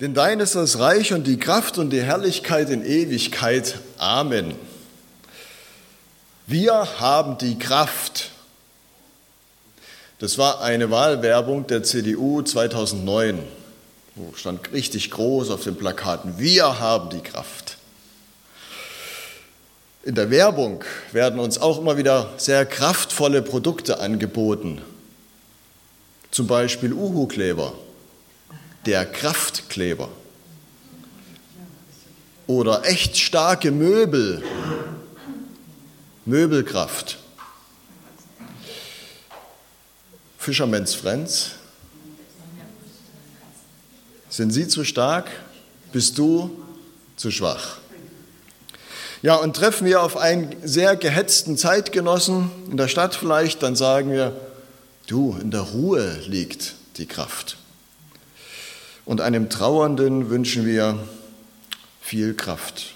Denn dein ist das Reich und die Kraft und die Herrlichkeit in Ewigkeit. Amen. Wir haben die Kraft. Das war eine Wahlwerbung der CDU 2009. Wo stand richtig groß auf den Plakaten, wir haben die Kraft. In der Werbung werden uns auch immer wieder sehr kraftvolle Produkte angeboten. Zum Beispiel Uhu-Kleber, der Kraftkleber. Oder echt starke Möbel, Möbelkraft. Fisherman's Friends. Sind sie zu stark? Bist du zu schwach? Ja, und treffen wir auf einen sehr gehetzten Zeitgenossen in der Stadt vielleicht, dann sagen wir, du, in der Ruhe liegt die Kraft. Und einem Trauernden wünschen wir viel Kraft.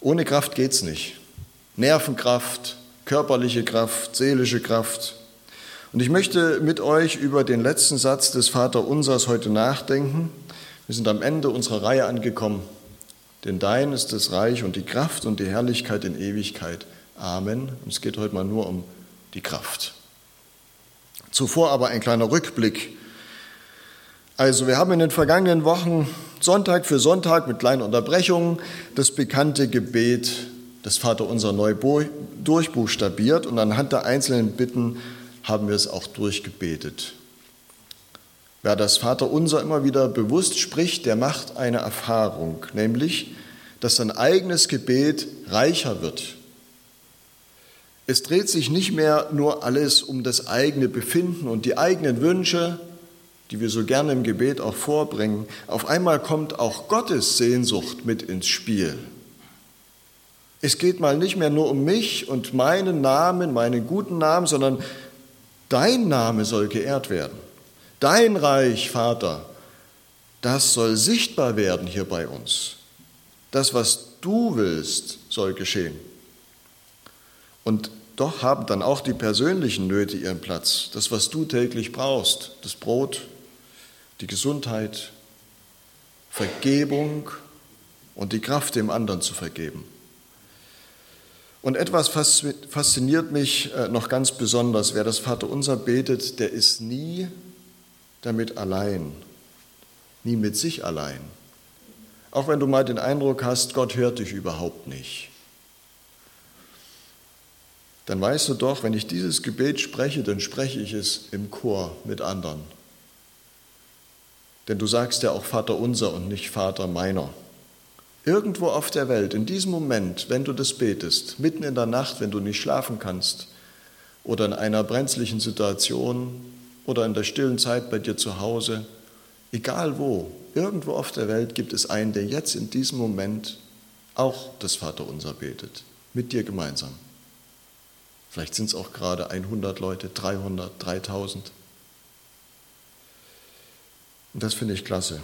Ohne Kraft geht es nicht. Nervenkraft, körperliche Kraft, seelische Kraft. Und ich möchte mit euch über den letzten Satz des Vaterunsers heute nachdenken. Wir sind am Ende unserer Reihe angekommen. Denn dein ist das Reich und die Kraft und die Herrlichkeit in Ewigkeit. Amen. Und es geht heute mal nur um die Kraft. Zuvor aber ein kleiner Rückblick. Also wir haben in den vergangenen Wochen Sonntag für Sonntag mit kleinen Unterbrechungen das bekannte Gebet des Vaterunser neu durchbuchstabiert und anhand der einzelnen Bitten haben wir es auch durchgebetet. Wer das Vaterunser immer wieder bewusst spricht, der macht eine Erfahrung, nämlich, dass sein eigenes Gebet reicher wird. Es dreht sich nicht mehr nur alles um das eigene Befinden und die eigenen Wünsche, die wir so gerne im Gebet auch vorbringen. Auf einmal kommt auch Gottes Sehnsucht mit ins Spiel. Es geht mal nicht mehr nur um mich und meinen Namen, meinen guten Namen, sondern dein Name soll geehrt werden. Dein Reich, Vater, das soll sichtbar werden hier bei uns. Das, was du willst, soll geschehen. Und doch haben dann auch die persönlichen Nöte ihren Platz. Das, was du täglich brauchst, das Brot, die Gesundheit, Vergebung und die Kraft, dem anderen zu vergeben. Und etwas fasziniert mich äh, noch ganz besonders. Wer das Vaterunser betet, der ist nie damit allein, nie mit sich allein. Auch wenn du mal den Eindruck hast, Gott hört dich überhaupt nicht. Dann weißt du doch, wenn ich dieses Gebet spreche, dann spreche ich es im Chor mit anderen. Denn du sagst ja auch Vater unser und nicht Vater meiner. Irgendwo auf der Welt, in diesem Moment, wenn du das betest, mitten in der Nacht, wenn du nicht schlafen kannst oder in einer brenzlichen Situation oder in der stillen Zeit bei dir zu Hause, egal wo, irgendwo auf der Welt gibt es einen, der jetzt in diesem Moment auch das Vaterunser betet, mit dir gemeinsam. Vielleicht sind es auch gerade 100 Leute, 300, 3000. Und das finde ich klasse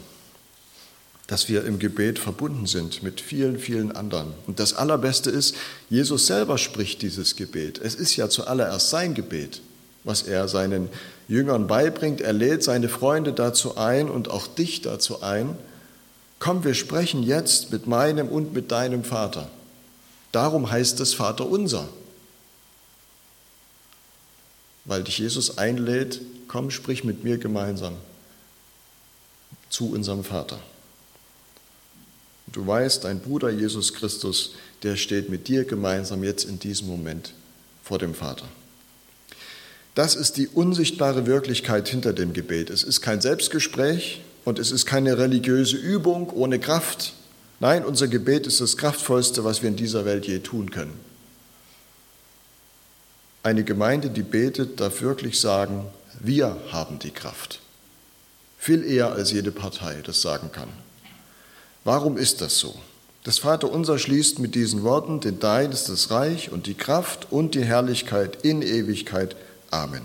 dass wir im Gebet verbunden sind mit vielen, vielen anderen. Und das Allerbeste ist, Jesus selber spricht dieses Gebet. Es ist ja zuallererst sein Gebet, was er seinen Jüngern beibringt. Er lädt seine Freunde dazu ein und auch dich dazu ein. Komm, wir sprechen jetzt mit meinem und mit deinem Vater. Darum heißt es Vater unser. Weil dich Jesus einlädt, komm, sprich mit mir gemeinsam zu unserem Vater. Du weißt, dein Bruder Jesus Christus, der steht mit dir gemeinsam jetzt in diesem Moment vor dem Vater. Das ist die unsichtbare Wirklichkeit hinter dem Gebet. Es ist kein Selbstgespräch und es ist keine religiöse Übung ohne Kraft. Nein, unser Gebet ist das Kraftvollste, was wir in dieser Welt je tun können. Eine Gemeinde, die betet, darf wirklich sagen, wir haben die Kraft. Viel eher als jede Partei das sagen kann. Warum ist das so? Das Vaterunser schließt mit diesen Worten, denn dein ist das Reich und die Kraft und die Herrlichkeit in Ewigkeit. Amen.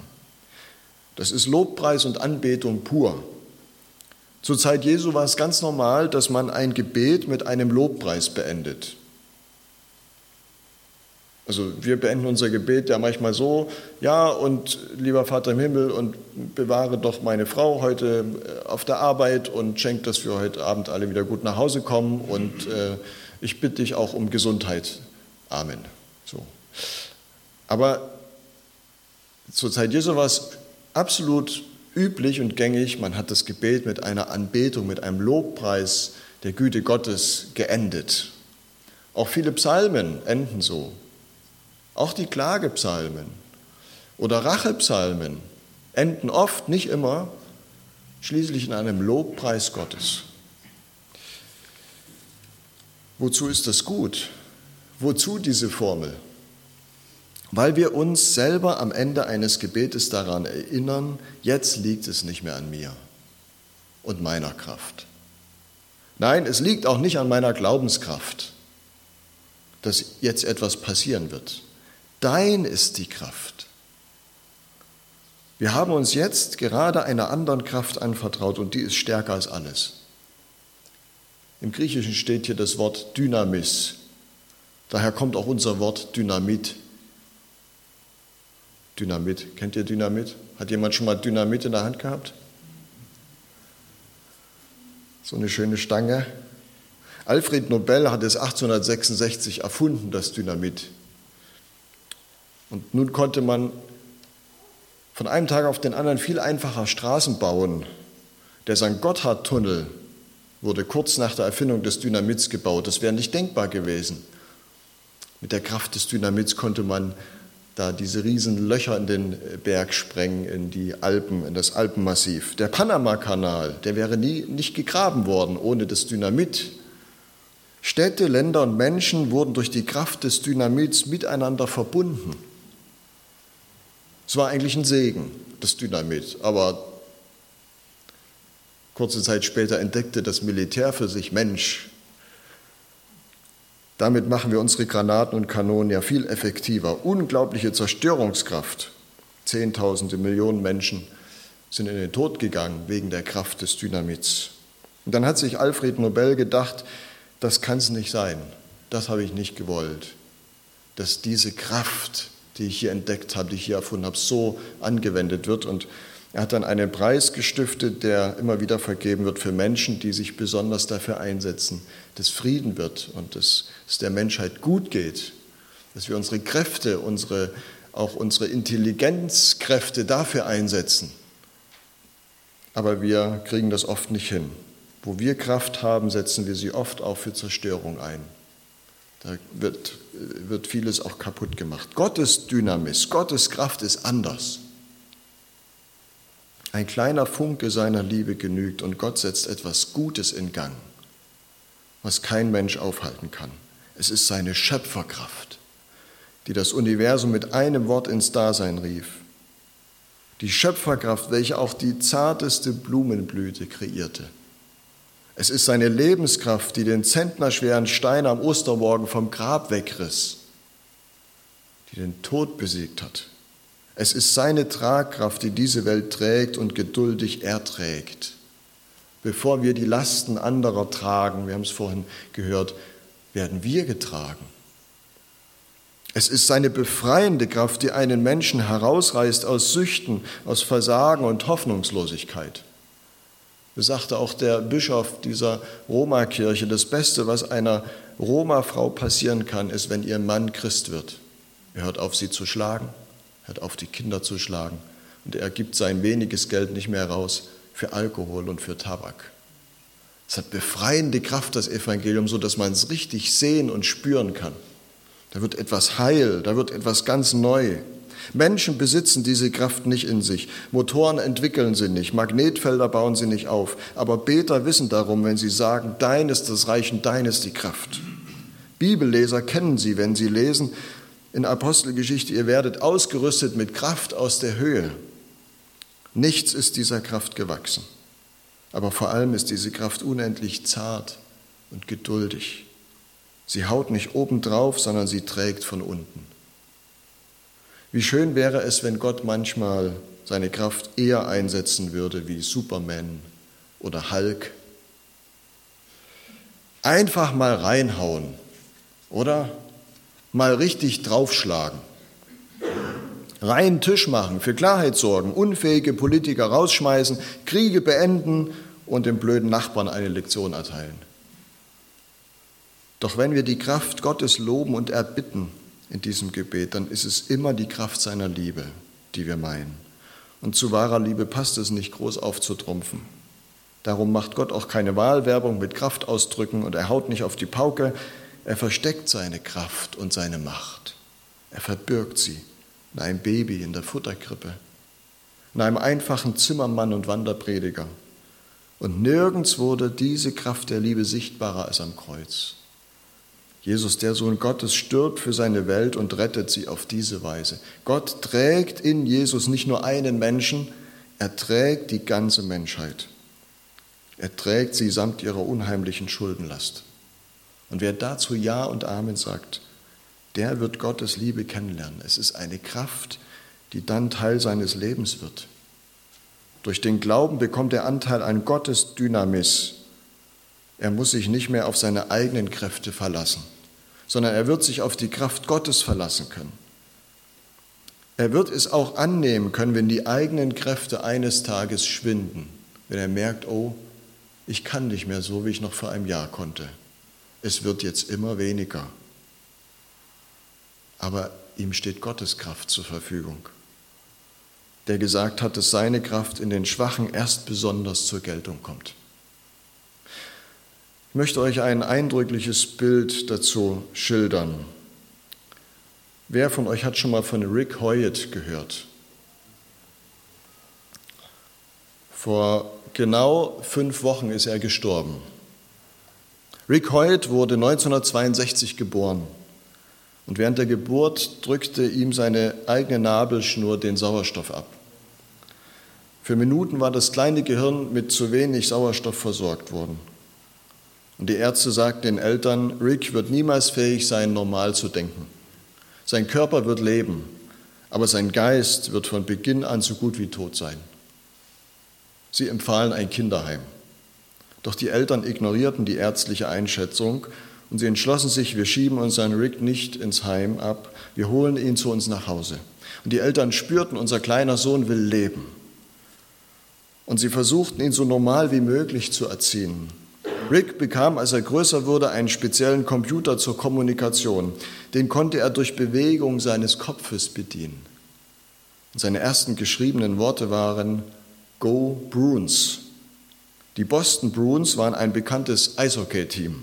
Das ist Lobpreis und Anbetung pur. Zur Zeit Jesu war es ganz normal, dass man ein Gebet mit einem Lobpreis beendet. Also wir beenden unser Gebet ja manchmal so, ja und lieber Vater im Himmel und bewahre doch meine Frau heute äh, auf der Arbeit und schenk, dass wir heute Abend alle wieder gut nach Hause kommen und äh, ich bitte dich auch um Gesundheit. Amen. So. Aber zur Zeit Jesu war es absolut üblich und gängig, man hat das Gebet mit einer Anbetung, mit einem Lobpreis der Güte Gottes geendet. Auch viele Psalmen enden so. Auch die Klagepsalmen oder Rachepsalmen enden oft, nicht immer, schließlich in einem Lobpreis Gottes. Wozu ist das gut? Wozu diese Formel? Weil wir uns selber am Ende eines Gebetes daran erinnern, jetzt liegt es nicht mehr an mir und meiner Kraft. Nein, es liegt auch nicht an meiner Glaubenskraft, dass jetzt etwas passieren wird. Dein ist die Kraft. Wir haben uns jetzt gerade einer anderen Kraft anvertraut und die ist stärker als alles. Im Griechischen steht hier das Wort Dynamis. Daher kommt auch unser Wort Dynamit. Dynamit. Kennt ihr Dynamit? Hat jemand schon mal Dynamit in der Hand gehabt? So eine schöne Stange. Alfred Nobel hat es 1866 erfunden, das Dynamit. Und nun konnte man von einem Tag auf den anderen viel einfacher Straßen bauen. Der St. Gotthard-Tunnel wurde kurz nach der Erfindung des Dynamits gebaut. Das wäre nicht denkbar gewesen. Mit der Kraft des Dynamits konnte man da diese riesen Löcher in den Berg sprengen, in die Alpen, in das Alpenmassiv. Der Panama-Kanal, der wäre nie nicht gegraben worden ohne das Dynamit. Städte, Länder und Menschen wurden durch die Kraft des Dynamits miteinander verbunden. Es war eigentlich ein Segen, das Dynamit, aber kurze Zeit später entdeckte das Militär für sich, Mensch, damit machen wir unsere Granaten und Kanonen ja viel effektiver. Unglaubliche Zerstörungskraft. Zehntausende Millionen Menschen sind in den Tod gegangen wegen der Kraft des Dynamits. Und dann hat sich Alfred Nobel gedacht, das kann es nicht sein. Das habe ich nicht gewollt. Dass diese Kraft die ich hier entdeckt habe, die ich hier erfunden habe, so angewendet wird. Und er hat dann einen Preis gestiftet, der immer wieder vergeben wird für Menschen, die sich besonders dafür einsetzen, dass Frieden wird und dass es der Menschheit gut geht, dass wir unsere Kräfte, unsere, auch unsere Intelligenzkräfte dafür einsetzen. Aber wir kriegen das oft nicht hin. Wo wir Kraft haben, setzen wir sie oft auch für Zerstörung ein. Da wird, wird vieles auch kaputt gemacht. Gottes Dynamis, Gottes Kraft ist anders. Ein kleiner Funke seiner Liebe genügt und Gott setzt etwas Gutes in Gang, was kein Mensch aufhalten kann. Es ist seine Schöpferkraft, die das Universum mit einem Wort ins Dasein rief. Die Schöpferkraft, welche auch die zarteste Blumenblüte kreierte. Es ist seine Lebenskraft, die den zentnerschweren Stein am Ostermorgen vom Grab wegriss, die den Tod besiegt hat. Es ist seine Tragkraft, die diese Welt trägt und geduldig erträgt. Bevor wir die Lasten anderer tragen, wir haben es vorhin gehört, werden wir getragen. Es ist seine befreiende Kraft, die einen Menschen herausreißt aus Süchten, aus Versagen und Hoffnungslosigkeit. Sagte auch der Bischof dieser Roma-Kirche, das Beste, was einer Roma-Frau passieren kann, ist, wenn ihr Mann Christ wird. Er hört auf, sie zu schlagen, hört auf, die Kinder zu schlagen und er gibt sein weniges Geld nicht mehr raus für Alkohol und für Tabak. Es hat befreiende Kraft, das Evangelium, so dass man es richtig sehen und spüren kann. Da wird etwas heil, da wird etwas ganz neu. Menschen besitzen diese Kraft nicht in sich. Motoren entwickeln sie nicht, Magnetfelder bauen sie nicht auf. Aber Beter wissen darum, wenn sie sagen, dein ist das Reich und dein ist die Kraft. Bibelleser kennen sie, wenn sie lesen in Apostelgeschichte, ihr werdet ausgerüstet mit Kraft aus der Höhe. Nichts ist dieser Kraft gewachsen. Aber vor allem ist diese Kraft unendlich zart und geduldig. Sie haut nicht obendrauf, sondern sie trägt von unten. Wie schön wäre es, wenn Gott manchmal seine Kraft eher einsetzen würde wie Superman oder Hulk. Einfach mal reinhauen, oder? mal richtig draufschlagen. Reinen Tisch machen, für Klarheit sorgen, unfähige Politiker rausschmeißen, Kriege beenden und dem blöden Nachbarn eine Lektion erteilen. Doch wenn wir die Kraft Gottes loben und erbitten in diesem Gebet, dann ist es immer die Kraft seiner Liebe, die wir meinen. Und zu wahrer Liebe passt es nicht groß aufzutrumpfen. Darum macht Gott auch keine Wahlwerbung mit Kraftausdrücken und er haut nicht auf die Pauke. Er versteckt seine Kraft und seine Macht. Er verbirgt sie in einem Baby in der Futterkrippe, in einem einfachen Zimmermann und Wanderprediger. Und nirgends wurde diese Kraft der Liebe sichtbarer als am Kreuz. Jesus, der Sohn Gottes, stirbt für seine Welt und rettet sie auf diese Weise. Gott trägt in Jesus nicht nur einen Menschen, er trägt die ganze Menschheit. Er trägt sie samt ihrer unheimlichen Schuldenlast. Und wer dazu Ja und Amen sagt, der wird Gottes Liebe kennenlernen. Es ist eine Kraft, die dann Teil seines Lebens wird. Durch den Glauben bekommt er Anteil an Gottes Dynamis. Er muss sich nicht mehr auf seine eigenen Kräfte verlassen, sondern er wird sich auf die Kraft Gottes verlassen können. Er wird es auch annehmen können, wenn die eigenen Kräfte eines Tages schwinden, wenn er merkt, oh, ich kann nicht mehr so, wie ich noch vor einem Jahr konnte. Es wird jetzt immer weniger aber ihm steht Gottes Kraft zur Verfügung, der gesagt hat, dass seine Kraft in den Schwachen erst besonders zur Geltung kommt. Ich möchte euch ein eindrückliches Bild dazu schildern. Wer von euch hat schon mal von Rick Hoyt gehört? Vor genau fünf Wochen ist er gestorben. Rick Hoyt wurde 1962 geboren. Und während der Geburt drückte ihm seine eigene Nabelschnur den Sauerstoff ab. Für Minuten war das kleine Gehirn mit zu wenig Sauerstoff versorgt worden. Und die Ärzte sagten den Eltern, Rick wird niemals fähig sein, normal zu denken. Sein Körper wird leben, aber sein Geist wird von Beginn an so gut wie tot sein. Sie empfahlen ein Kinderheim. Doch die Eltern ignorierten die ärztliche Einschätzung und sie entschlossen sich, wir schieben unseren Rick nicht ins Heim ab, wir holen ihn zu uns nach Hause. Und die Eltern spürten, unser kleiner Sohn will leben. Und sie versuchten, ihn so normal wie möglich zu erziehen. Rick bekam, als er größer wurde, einen speziellen Computer zur Kommunikation. Den konnte er durch Bewegung seines Kopfes bedienen. Und seine ersten geschriebenen Worte waren Go Bruins. Die Boston Bruins waren ein bekanntes Eishockey-Team.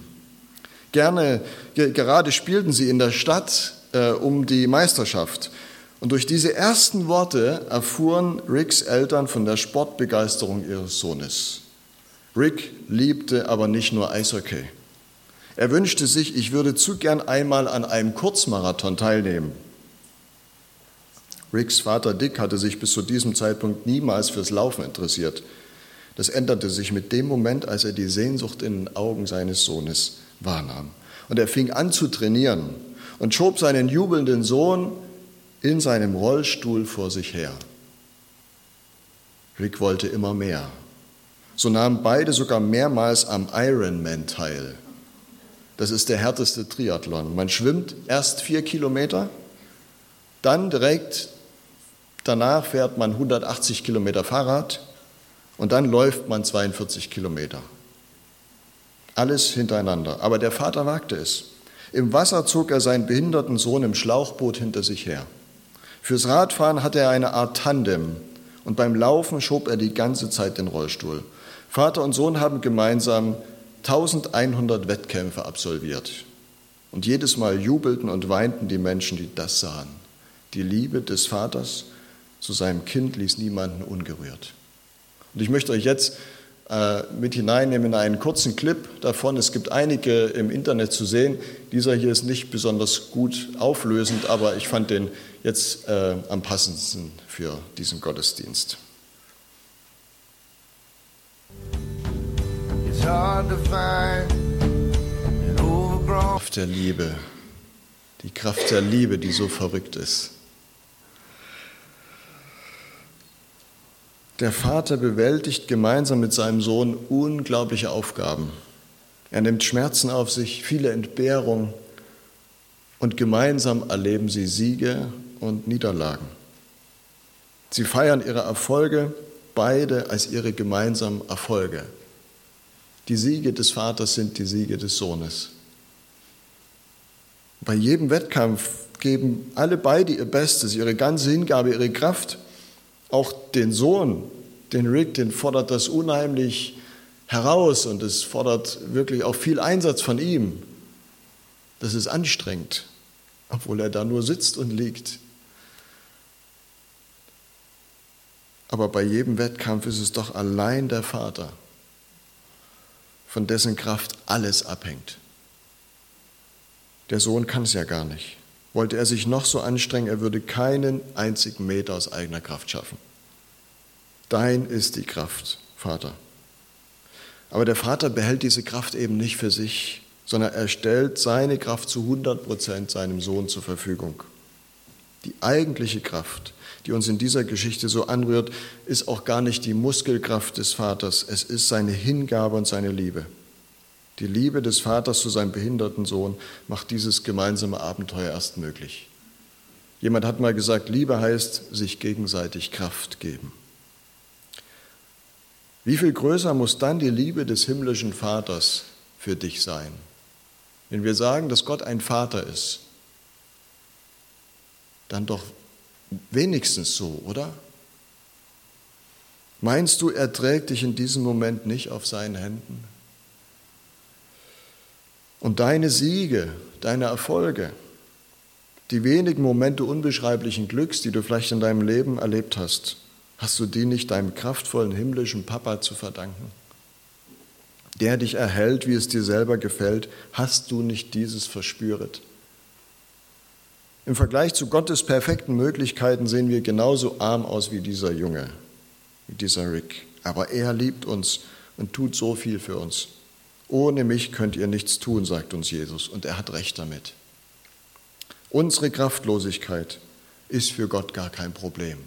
Gerne, gerade spielten sie in der Stadt äh, um die Meisterschaft. Und durch diese ersten Worte erfuhren Ricks Eltern von der Sportbegeisterung ihres Sohnes. Rick liebte aber nicht nur Eishockey. Er wünschte sich, ich würde zu gern einmal an einem Kurzmarathon teilnehmen. Ricks Vater Dick hatte sich bis zu diesem Zeitpunkt niemals fürs Laufen interessiert. Das änderte sich mit dem Moment, als er die Sehnsucht in den Augen seines Sohnes wahrnahm. Und er fing an zu trainieren und schob seinen jubelnden Sohn in seinem Rollstuhl vor sich her. Rick wollte immer mehr. So nahmen beide sogar mehrmals am Ironman teil. Das ist der härteste Triathlon. Man schwimmt erst vier Kilometer, dann direkt danach fährt man 180 Kilometer Fahrrad und dann läuft man 42 Kilometer. Alles hintereinander. Aber der Vater wagte es. Im Wasser zog er seinen behinderten Sohn im Schlauchboot hinter sich her. Fürs Radfahren hatte er eine Art Tandem und beim Laufen schob er die ganze Zeit den Rollstuhl. Vater und Sohn haben gemeinsam 1100 Wettkämpfe absolviert. Und jedes Mal jubelten und weinten die Menschen, die das sahen. Die Liebe des Vaters zu seinem Kind ließ niemanden ungerührt. Und ich möchte euch jetzt äh, mit hineinnehmen in einen kurzen Clip davon. Es gibt einige im Internet zu sehen. Dieser hier ist nicht besonders gut auflösend, aber ich fand den jetzt äh, am passendsten für diesen Gottesdienst. Kraft der Liebe, die Kraft der Liebe, die so verrückt ist. Der Vater bewältigt gemeinsam mit seinem Sohn unglaubliche Aufgaben. Er nimmt Schmerzen auf sich, viele Entbehrungen. Und gemeinsam erleben sie Siege und Niederlagen. Sie feiern ihre Erfolge beide als ihre gemeinsamen Erfolge. Die Siege des Vaters sind die Siege des Sohnes. Bei jedem Wettkampf geben alle beide ihr Bestes, ihre ganze Hingabe, ihre Kraft. Auch den Sohn, den Rick, den fordert das unheimlich heraus und es fordert wirklich auch viel Einsatz von ihm. Das ist anstrengend, obwohl er da nur sitzt und liegt. Aber bei jedem Wettkampf ist es doch allein der Vater, von dessen Kraft alles abhängt. Der Sohn kann es ja gar nicht. Wollte er sich noch so anstrengen, er würde keinen einzigen Meter aus eigener Kraft schaffen. Dein ist die Kraft, Vater. Aber der Vater behält diese Kraft eben nicht für sich, sondern er stellt seine Kraft zu 100 Prozent seinem Sohn zur Verfügung. Die eigentliche Kraft, die uns in dieser Geschichte so anrührt, ist auch gar nicht die Muskelkraft des Vaters, es ist seine Hingabe und seine Liebe. Die Liebe des Vaters zu seinem behinderten Sohn macht dieses gemeinsame Abenteuer erst möglich. Jemand hat mal gesagt, Liebe heißt sich gegenseitig Kraft geben. Wie viel größer muss dann die Liebe des himmlischen Vaters für dich sein? Wenn wir sagen, dass Gott ein Vater ist, dann doch wenigstens so, oder? Meinst du, er trägt dich in diesem Moment nicht auf seinen Händen? Und deine Siege, deine Erfolge, die wenigen Momente unbeschreiblichen Glücks, die du vielleicht in deinem Leben erlebt hast, hast du die nicht deinem kraftvollen himmlischen Papa zu verdanken? Der dich erhält, wie es dir selber gefällt, hast du nicht dieses verspüret? Im Vergleich zu Gottes perfekten Möglichkeiten sehen wir genauso arm aus wie dieser Junge, wie dieser Rick. Aber er liebt uns und tut so viel für uns. Ohne mich könnt ihr nichts tun, sagt uns Jesus, und er hat recht damit. Unsere Kraftlosigkeit ist für Gott gar kein Problem.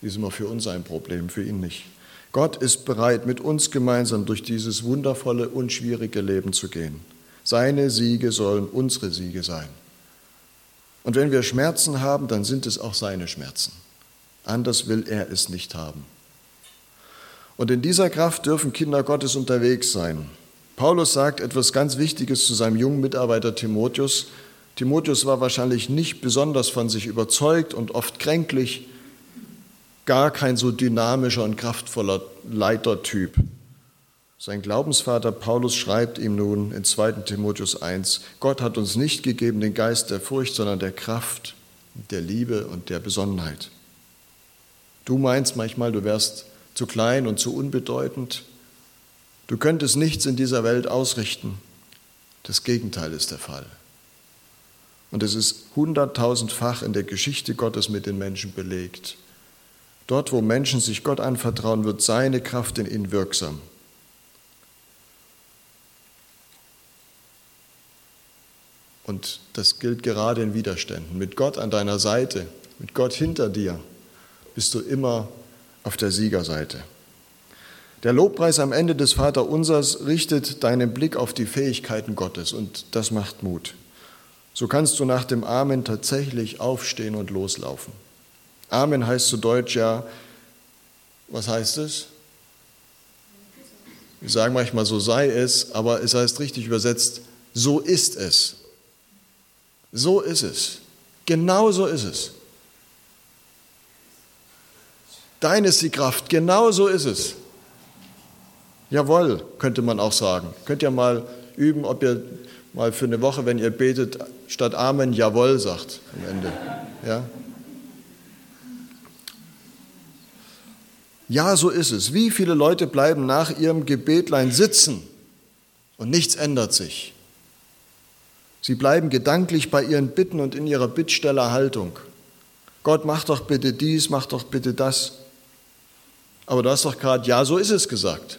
Die ist immer für uns ein Problem, für ihn nicht. Gott ist bereit, mit uns gemeinsam durch dieses wundervolle, unschwierige Leben zu gehen. Seine Siege sollen unsere Siege sein. Und wenn wir Schmerzen haben, dann sind es auch seine Schmerzen. Anders will er es nicht haben. Und in dieser Kraft dürfen Kinder Gottes unterwegs sein. Paulus sagt etwas ganz Wichtiges zu seinem jungen Mitarbeiter Timotheus. Timotheus war wahrscheinlich nicht besonders von sich überzeugt und oft kränklich, gar kein so dynamischer und kraftvoller Leitertyp. Sein Glaubensvater Paulus schreibt ihm nun in 2 Timotheus 1, Gott hat uns nicht gegeben den Geist der Furcht, sondern der Kraft, der Liebe und der Besonnenheit. Du meinst manchmal, du wärst zu klein und zu unbedeutend. Du könntest nichts in dieser Welt ausrichten. Das Gegenteil ist der Fall. Und es ist hunderttausendfach in der Geschichte Gottes mit den Menschen belegt. Dort, wo Menschen sich Gott anvertrauen, wird seine Kraft in ihnen wirksam. Und das gilt gerade in Widerständen. Mit Gott an deiner Seite, mit Gott hinter dir, bist du immer auf der Siegerseite. Der Lobpreis am Ende des Vaterunsers richtet deinen Blick auf die Fähigkeiten Gottes und das macht Mut. So kannst du nach dem Amen tatsächlich aufstehen und loslaufen. Amen heißt zu Deutsch ja, was heißt es? Wir sagen manchmal, so sei es, aber es heißt richtig übersetzt, so ist es. So ist es. Genau so ist es. Dein ist die Kraft, genau so ist es. Jawohl, könnte man auch sagen. Könnt ihr mal üben, ob ihr mal für eine Woche, wenn ihr betet, statt Amen Jawohl sagt am Ende. Ja? Ja, so ist es. Wie viele Leute bleiben nach ihrem Gebetlein sitzen und nichts ändert sich? Sie bleiben gedanklich bei ihren Bitten und in ihrer Bittstellerhaltung. Gott, mach doch bitte dies, mach doch bitte das. Aber du hast doch gerade, ja, so ist es gesagt.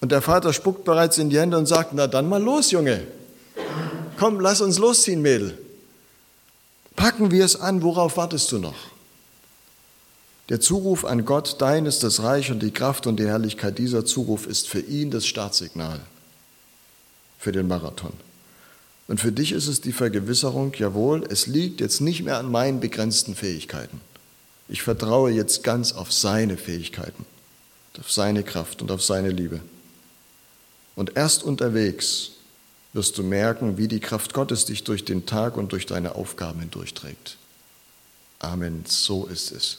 Und der Vater spuckt bereits in die Hände und sagt, na dann mal los, Junge. Komm, lass uns losziehen, Mädel. Packen wir es an, worauf wartest du noch? Der Zuruf an Gott, dein ist das Reich und die Kraft und die Herrlichkeit, dieser Zuruf ist für ihn das Startsignal für den Marathon. Und für dich ist es die Vergewisserung, jawohl, es liegt jetzt nicht mehr an meinen begrenzten Fähigkeiten. Ich vertraue jetzt ganz auf seine Fähigkeiten, auf seine Kraft und auf seine Liebe. Und erst unterwegs wirst du merken, wie die Kraft Gottes dich durch den Tag und durch deine Aufgaben hindurchträgt. Amen, so ist es.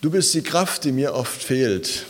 Du bist die Kraft, die mir oft fehlt,